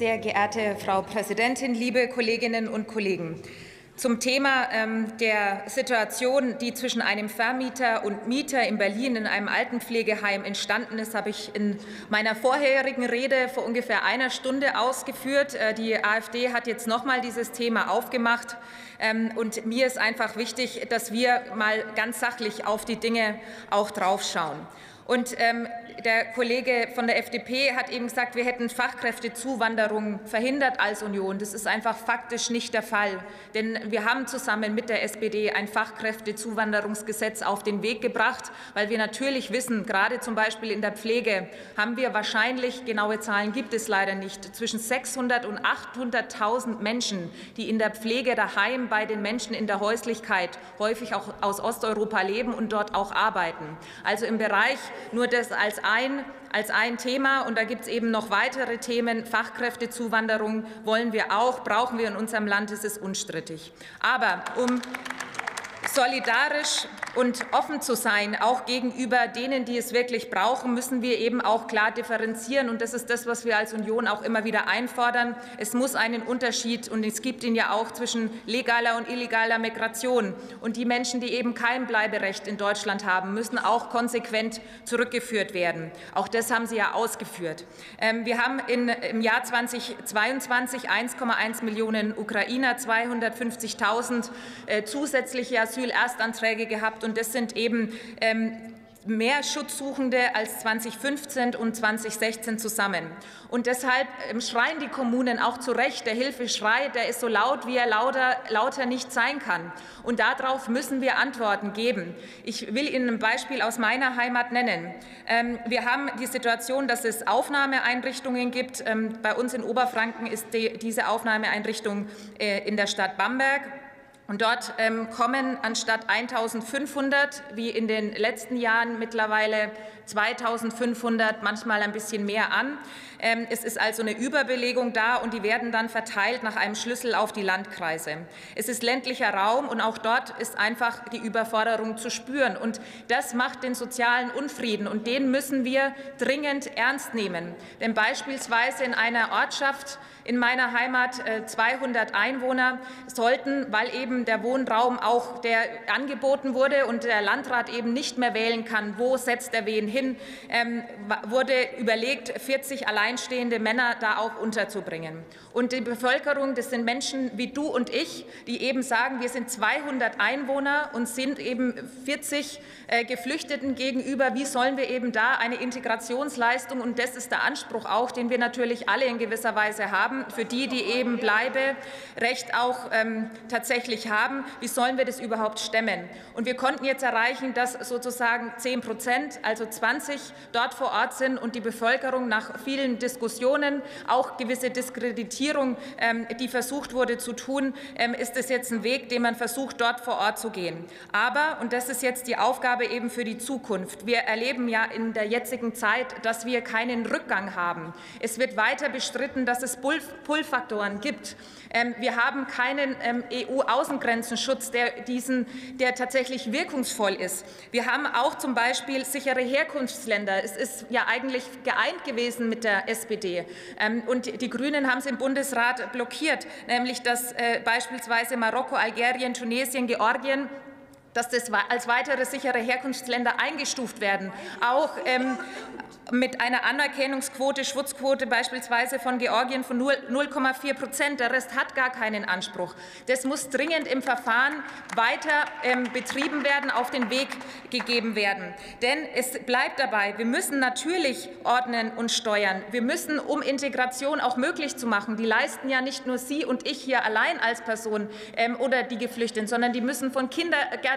Sehr geehrte Frau Präsidentin, liebe Kolleginnen und Kollegen! Zum Thema ähm, der Situation, die zwischen einem Vermieter und Mieter in Berlin in einem Altenpflegeheim entstanden ist, habe ich in meiner vorherigen Rede vor ungefähr einer Stunde ausgeführt. Äh, die AfD hat jetzt noch mal dieses Thema aufgemacht. Ähm, und mir ist einfach wichtig, dass wir mal ganz sachlich auf die Dinge auch draufschauen. Und ähm, der Kollege von der FDP hat eben gesagt, wir hätten Fachkräftezuwanderung verhindert als Union. Das ist einfach faktisch nicht der Fall. Denn wir haben zusammen mit der SPD ein Fachkräftezuwanderungsgesetz auf den Weg gebracht, weil wir natürlich wissen, gerade zum Beispiel in der Pflege haben wir wahrscheinlich, genaue Zahlen gibt es leider nicht, zwischen 600 und 800.000 Menschen, die in der Pflege daheim bei den Menschen in der Häuslichkeit häufig auch aus Osteuropa leben und dort auch arbeiten. Also im Bereich nur das als ein, als ein Thema. Und da gibt es eben noch weitere Themen. Fachkräftezuwanderung wollen wir auch, brauchen wir in unserem Land, das ist unstrittig. Aber um solidarisch und offen zu sein, auch gegenüber denen, die es wirklich brauchen, müssen wir eben auch klar differenzieren. Und das ist das, was wir als Union auch immer wieder einfordern. Es muss einen Unterschied, und es gibt ihn ja auch, zwischen legaler und illegaler Migration. Und die Menschen, die eben kein Bleiberecht in Deutschland haben, müssen auch konsequent zurückgeführt werden. Auch das haben Sie ja ausgeführt. Ähm, wir haben in, im Jahr 2022 1,1 Millionen Ukrainer, 250.000 äh, zusätzliche Asylerstanträge gehabt gehabt. Und das sind eben ähm, mehr Schutzsuchende als 2015 und 2016 zusammen. Und deshalb ähm, schreien die Kommunen auch zu Recht, der Hilfeschrei, der ist so laut, wie er lauter, lauter nicht sein kann. Und darauf müssen wir Antworten geben. Ich will Ihnen ein Beispiel aus meiner Heimat nennen. Ähm, wir haben die Situation, dass es Aufnahmeeinrichtungen gibt. Bei uns in Oberfranken ist diese Aufnahmeeinrichtung äh, in der Stadt Bamberg. Und dort ähm, kommen anstatt 1.500 wie in den letzten Jahren mittlerweile 2.500, manchmal ein bisschen mehr an. Ähm, es ist also eine Überbelegung da und die werden dann verteilt nach einem Schlüssel auf die Landkreise. Es ist ländlicher Raum und auch dort ist einfach die Überforderung zu spüren. Und das macht den sozialen Unfrieden und den müssen wir dringend ernst nehmen. Denn beispielsweise in einer Ortschaft in meiner Heimat 200 äh, Einwohner sollten, weil eben der Wohnraum auch der angeboten wurde und der Landrat eben nicht mehr wählen kann, wo setzt er wen hin, ähm, wurde überlegt, 40 alleinstehende Männer da auch unterzubringen. Und die Bevölkerung, das sind Menschen wie du und ich, die eben sagen, wir sind 200 Einwohner und sind eben 40 äh, Geflüchteten gegenüber. Wie sollen wir eben da eine Integrationsleistung, und das ist der Anspruch auch, den wir natürlich alle in gewisser Weise haben, für die, die eben Bleiberecht auch ähm, tatsächlich haben, wie sollen wir das überhaupt stemmen? Und wir konnten jetzt erreichen, dass sozusagen 10 Prozent, also 20 dort vor Ort sind und die Bevölkerung nach vielen Diskussionen, auch gewisse Diskreditierung, ähm, die versucht wurde zu tun, ähm, ist es jetzt ein Weg, den man versucht, dort vor Ort zu gehen. Aber, und das ist jetzt die Aufgabe eben für die Zukunft, wir erleben ja in der jetzigen Zeit, dass wir keinen Rückgang haben. Es wird weiter bestritten, dass es Pull-Faktoren gibt. Ähm, wir haben keinen EU-Außengrenzenschutz, der, der tatsächlich wirkungsvoll ist. Wir haben auch zum Beispiel sichere Herkunftsländer. Es ist ja eigentlich geeint gewesen mit der SPD. Ähm, und die Grünen haben es im Bundesrat blockiert, nämlich dass äh, beispielsweise Marokko, Algerien, Tunesien, Georgien dass das als weitere sichere Herkunftsländer eingestuft werden. Auch ähm, mit einer Anerkennungsquote, Schutzquote beispielsweise von Georgien von 0,4 Prozent. Der Rest hat gar keinen Anspruch. Das muss dringend im Verfahren weiter ähm, betrieben werden, auf den Weg gegeben werden. Denn es bleibt dabei, wir müssen natürlich ordnen und steuern. Wir müssen, um Integration auch möglich zu machen, die leisten ja nicht nur Sie und ich hier allein als Person ähm, oder die Geflüchteten, sondern die müssen von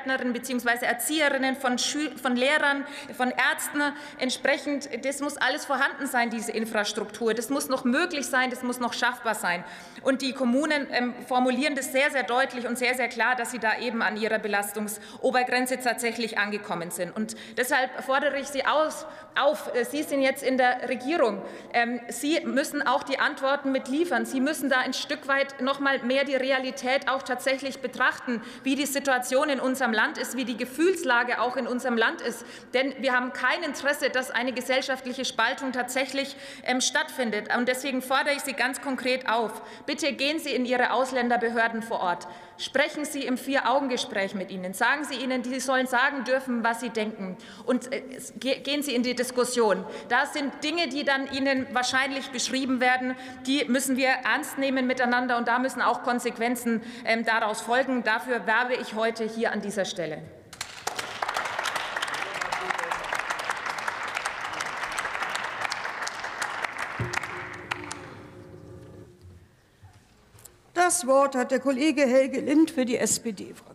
Kindergärtnerinnen bzw. Erzieherinnen, von, von Lehrern, von Ärzten entsprechend das muss alles vorhanden sein, diese Infrastruktur. Das muss noch möglich sein, das muss noch schaffbar sein. Und die Kommunen ähm, formulieren das sehr, sehr deutlich und sehr, sehr klar, dass sie da eben an ihrer Belastungsobergrenze tatsächlich angekommen sind. Und deshalb fordere ich Sie aus, auf, äh, Sie sind jetzt in der Regierung, ähm, Sie müssen auch die Antworten mitliefern. Sie müssen da ein Stück weit noch mal mehr die Realität auch tatsächlich betrachten, wie die Situation in unserem Land ist, wie die Gefühlslage auch in unserem Land ist. Denn wir haben kein Interesse, dass eine gesellschaftliche Spaltung tatsächlich ähm, stattfindet. Und deswegen fordere ich Sie ganz konkret auf. Bitte gehen Sie in Ihre Ausländerbehörden vor Ort. Sprechen Sie im Vier-Augen-Gespräch mit ihnen. Sagen Sie ihnen, Sie sollen sagen dürfen, was sie denken. Und äh, gehen Sie in die Diskussion. Da sind Dinge, die dann Ihnen wahrscheinlich beschrieben werden, die müssen wir ernst nehmen miteinander. Und da müssen auch Konsequenzen ähm, daraus folgen. Dafür werbe ich heute hier an dieser Stelle. Das Wort hat der Kollege Helge Lind für die SPD-Fraktion.